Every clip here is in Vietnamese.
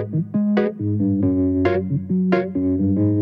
Thank you.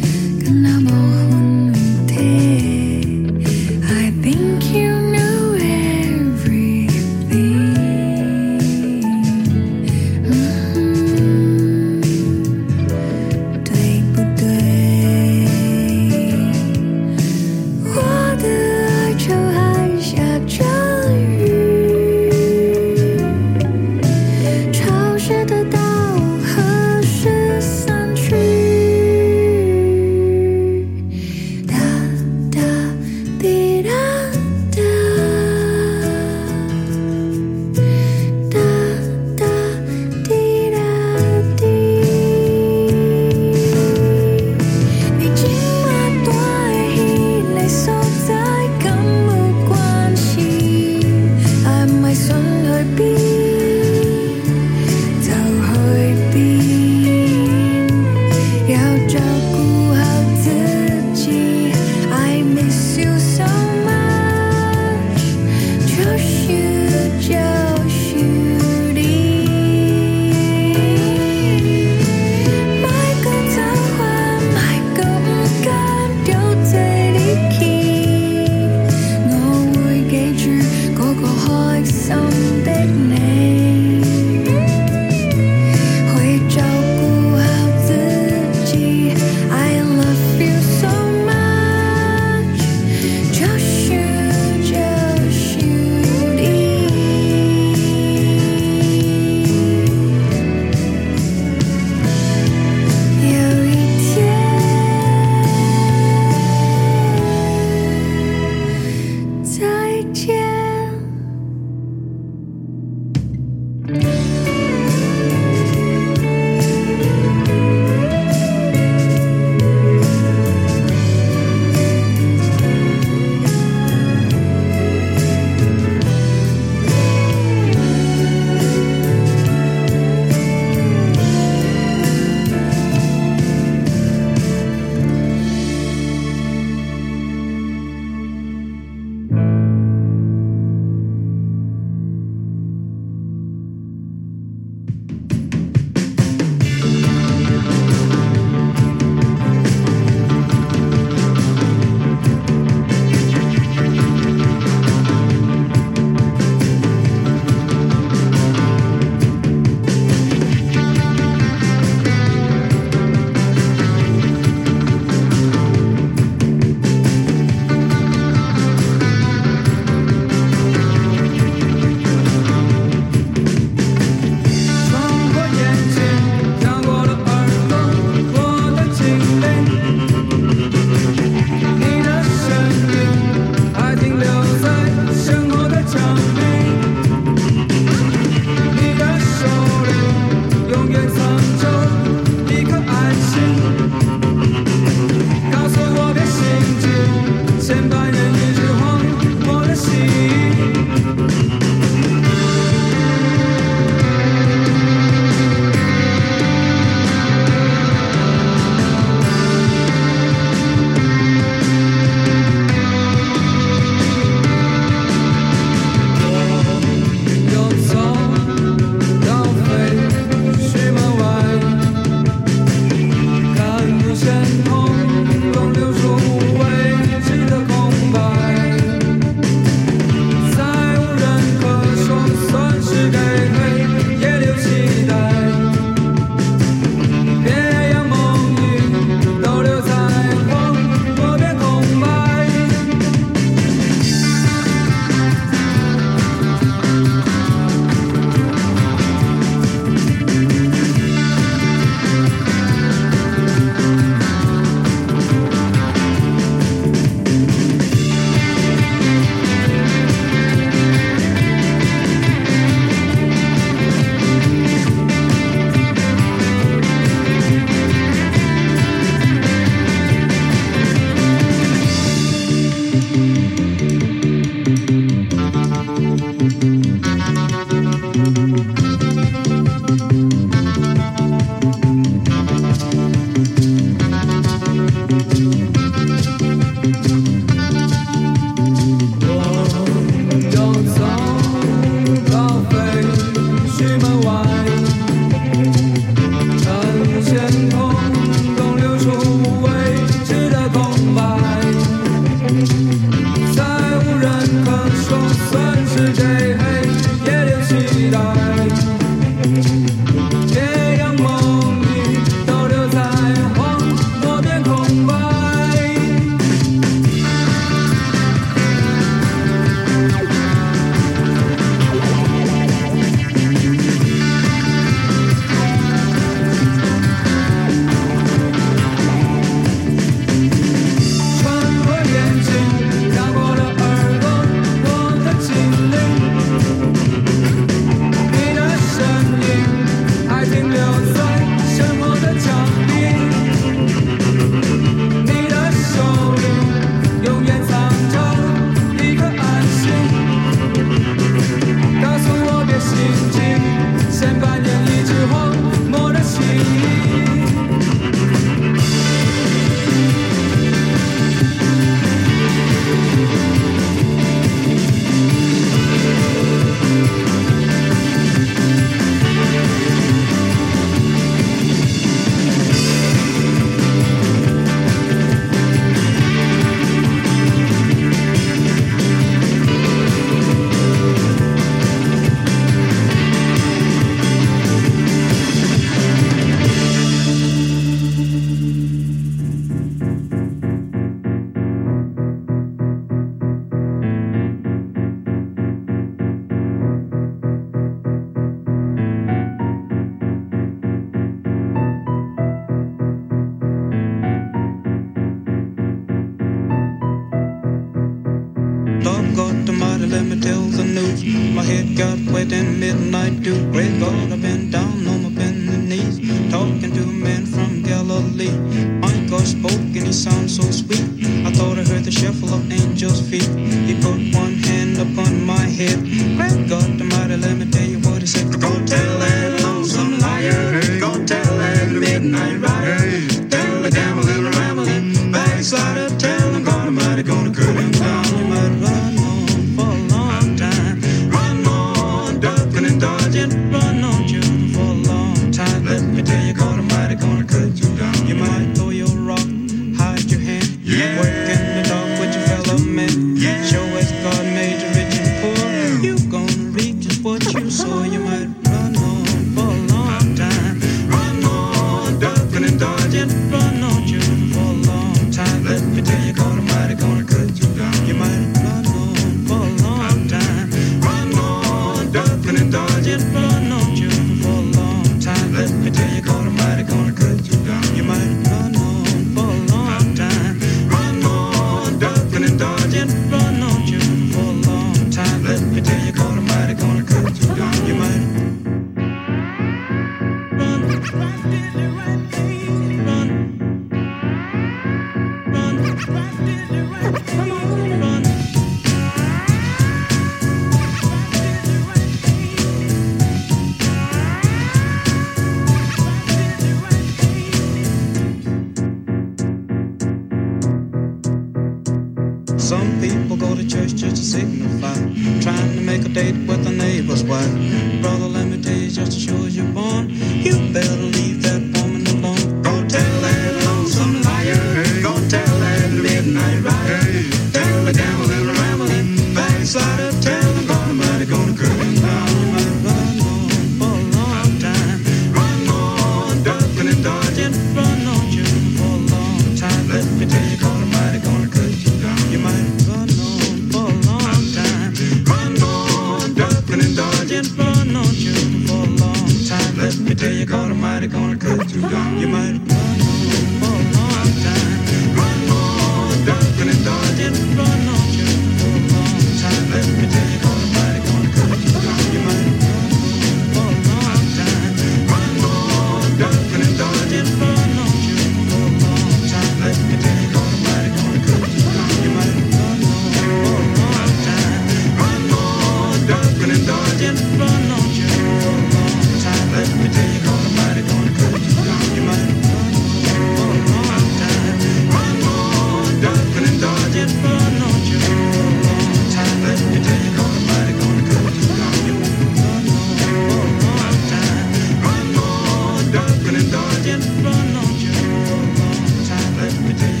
today.